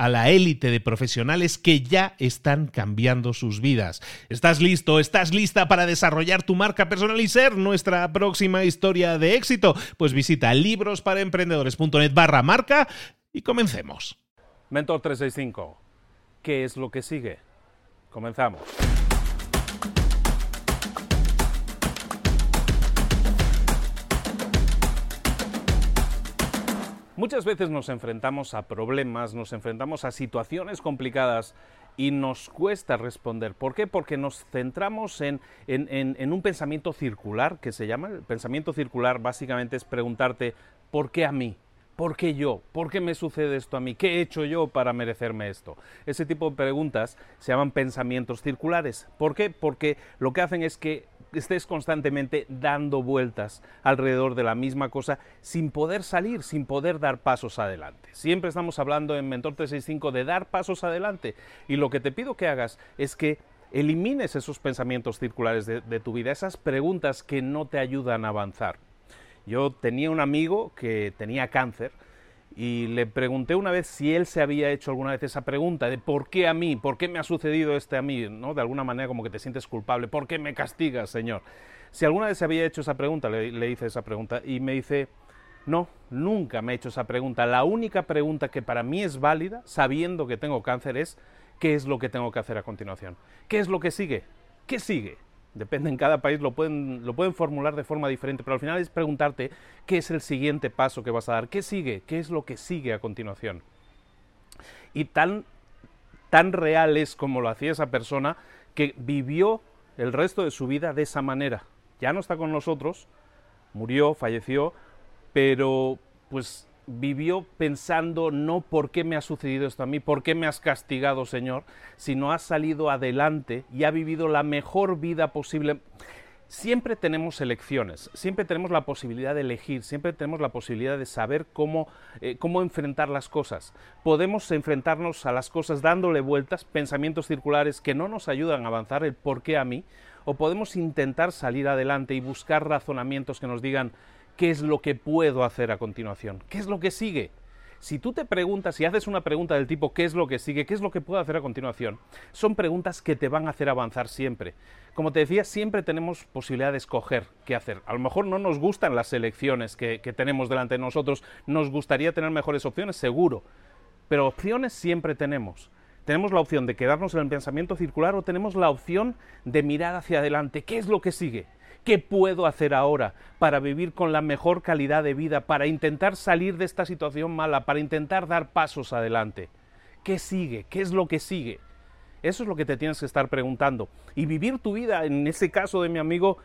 a la élite de profesionales que ya están cambiando sus vidas. ¿Estás listo? ¿Estás lista para desarrollar tu marca personal y ser nuestra próxima historia de éxito? Pues visita librosparaemprendedores.net barra marca y comencemos. Mentor 365, ¿qué es lo que sigue? Comenzamos. Muchas veces nos enfrentamos a problemas, nos enfrentamos a situaciones complicadas y nos cuesta responder. ¿Por qué? Porque nos centramos en, un pensamiento circular que se llama. El pensamiento circular básicamente es preguntarte, ¿por qué a mí? ¿Por qué yo? ¿Por qué me sucede esto a mí? ¿Qué he hecho yo para merecerme esto? Ese tipo de preguntas se llaman pensamientos circulares. ¿Por qué? Porque lo que hacen es que estés constantemente dando vueltas alrededor de la misma cosa sin poder salir, sin poder dar pasos adelante. Siempre estamos hablando en Mentor 365 de dar pasos adelante y lo que te pido que hagas es que elimines esos pensamientos circulares de, de tu vida, esas preguntas que no te ayudan a avanzar. Yo tenía un amigo que tenía cáncer, y le pregunté una vez si él se había hecho alguna vez esa pregunta de por qué a mí, por qué me ha sucedido este a mí, ¿no? De alguna manera como que te sientes culpable, ¿por qué me castigas, Señor? Si alguna vez se había hecho esa pregunta, le, hice esa pregunta y me dice, no, nunca me he hecho esa pregunta. La única pregunta que para mí es válida, sabiendo que tengo cáncer, es ¿qué es lo que tengo que hacer a continuación? ¿Qué es lo que sigue? ¿Qué sigue? Depende en cada país, lo pueden, lo pueden formular de forma diferente, pero al final es preguntarte qué es el siguiente paso que vas a dar, qué sigue, qué es lo que sigue a continuación. Y tan, tan real es como lo hacía esa persona que vivió el resto de su vida de esa manera. Ya no está con nosotros, murió, falleció, pero pues vivió pensando no por qué me ha sucedido esto a mí, por qué me has castigado, Señor, sino ha salido adelante y ha vivido la mejor vida posible. Siempre tenemos elecciones, siempre tenemos la posibilidad de elegir, siempre tenemos la posibilidad de saber cómo, eh, cómo enfrentar las cosas. Podemos enfrentarnos a las cosas dándole vueltas, pensamientos circulares que no nos ayudan a avanzar, el por qué a mí, o podemos intentar salir adelante y buscar razonamientos que nos digan, ¿qué es lo que puedo hacer a continuación? ¿Qué es lo que sigue? Si tú te preguntas, si haces una pregunta del tipo ¿qué es lo que sigue? ¿Qué es lo que puedo hacer a continuación? Son preguntas que te van a hacer avanzar siempre. Como te decía, siempre tenemos posibilidad de escoger qué hacer. A lo mejor no nos gustan las elecciones que, tenemos delante de nosotros, nos gustaría tener mejores opciones, seguro, pero opciones siempre tenemos. Tenemos la opción de quedarnos en el pensamiento circular o tenemos la opción de mirar hacia adelante. ¿Qué es lo que sigue? ¿Qué puedo hacer ahora para vivir con la mejor calidad de vida, para intentar salir de esta situación mala, para intentar dar pasos adelante? ¿Qué sigue? ¿Qué es lo que sigue? Eso es lo que te tienes que estar preguntando. Y vivir tu vida, en ese caso de mi amigo,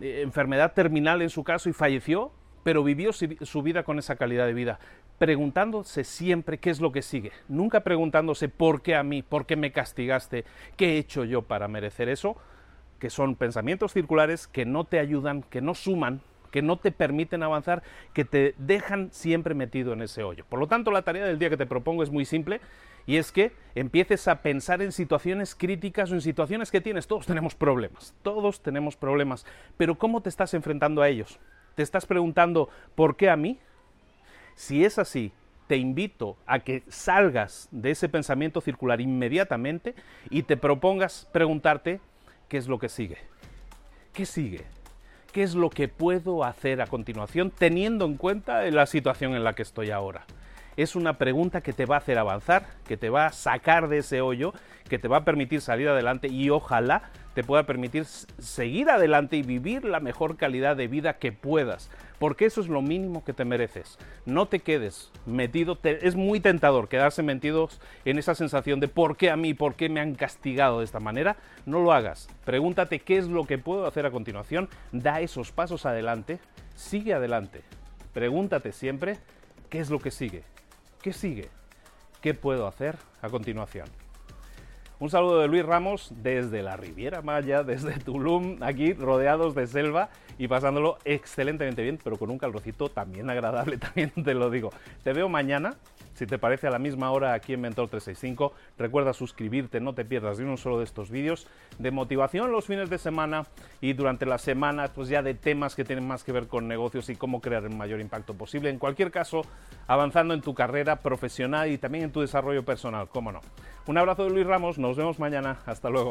eh, enfermedad terminal en su caso y falleció, pero vivió su vida con esa calidad de vida, preguntándose siempre qué es lo que sigue, nunca preguntándose por qué a mí, por qué me castigaste, qué he hecho yo para merecer eso, que son pensamientos circulares que no te ayudan, que no suman, que no te permiten avanzar, que te dejan siempre metido en ese hoyo. Por lo tanto, la tarea del día que te propongo es muy simple y es que empieces a pensar en situaciones críticas o en situaciones que tienes. Todos tenemos problemas, todos tenemos problemas, pero ¿cómo te estás enfrentando a ellos? ¿Te estás preguntando por qué a mí? Si es así, te invito a que salgas de ese pensamiento circular inmediatamente y te propongas preguntarte qué es lo que sigue. ¿Qué sigue? ¿Qué es lo que puedo hacer a continuación teniendo en cuenta la situación en la que estoy ahora? Es una pregunta que te va a hacer avanzar, que te va a sacar de ese hoyo, que te va a permitir salir adelante y ojalá te pueda permitir seguir adelante y vivir la mejor calidad de vida que puedas, porque eso es lo mínimo que te mereces. No te quedes metido, es muy tentador quedarse metidos en esa sensación de por qué a mí, por qué me han castigado de esta manera. No lo hagas. Pregúntate qué es lo que puedo hacer a continuación, da esos pasos adelante, sigue adelante. Pregúntate siempre qué es lo que sigue, qué sigue, qué puedo hacer a continuación. Un saludo de Luis Ramos desde la Riviera Maya, desde Tulum, aquí rodeados de selva y pasándolo excelentemente bien, pero con un calorcito también agradable, también te lo digo. Te veo mañana si te parece a la misma hora aquí en Mentor 365, recuerda suscribirte, no te pierdas de uno solo de estos vídeos de motivación los fines de semana y durante la semana, pues ya de temas que tienen más que ver con negocios y cómo crear el mayor impacto posible. En cualquier caso, avanzando en tu carrera profesional y también en tu desarrollo personal, cómo no. Un abrazo de Luis Ramos, nos vemos mañana, hasta luego.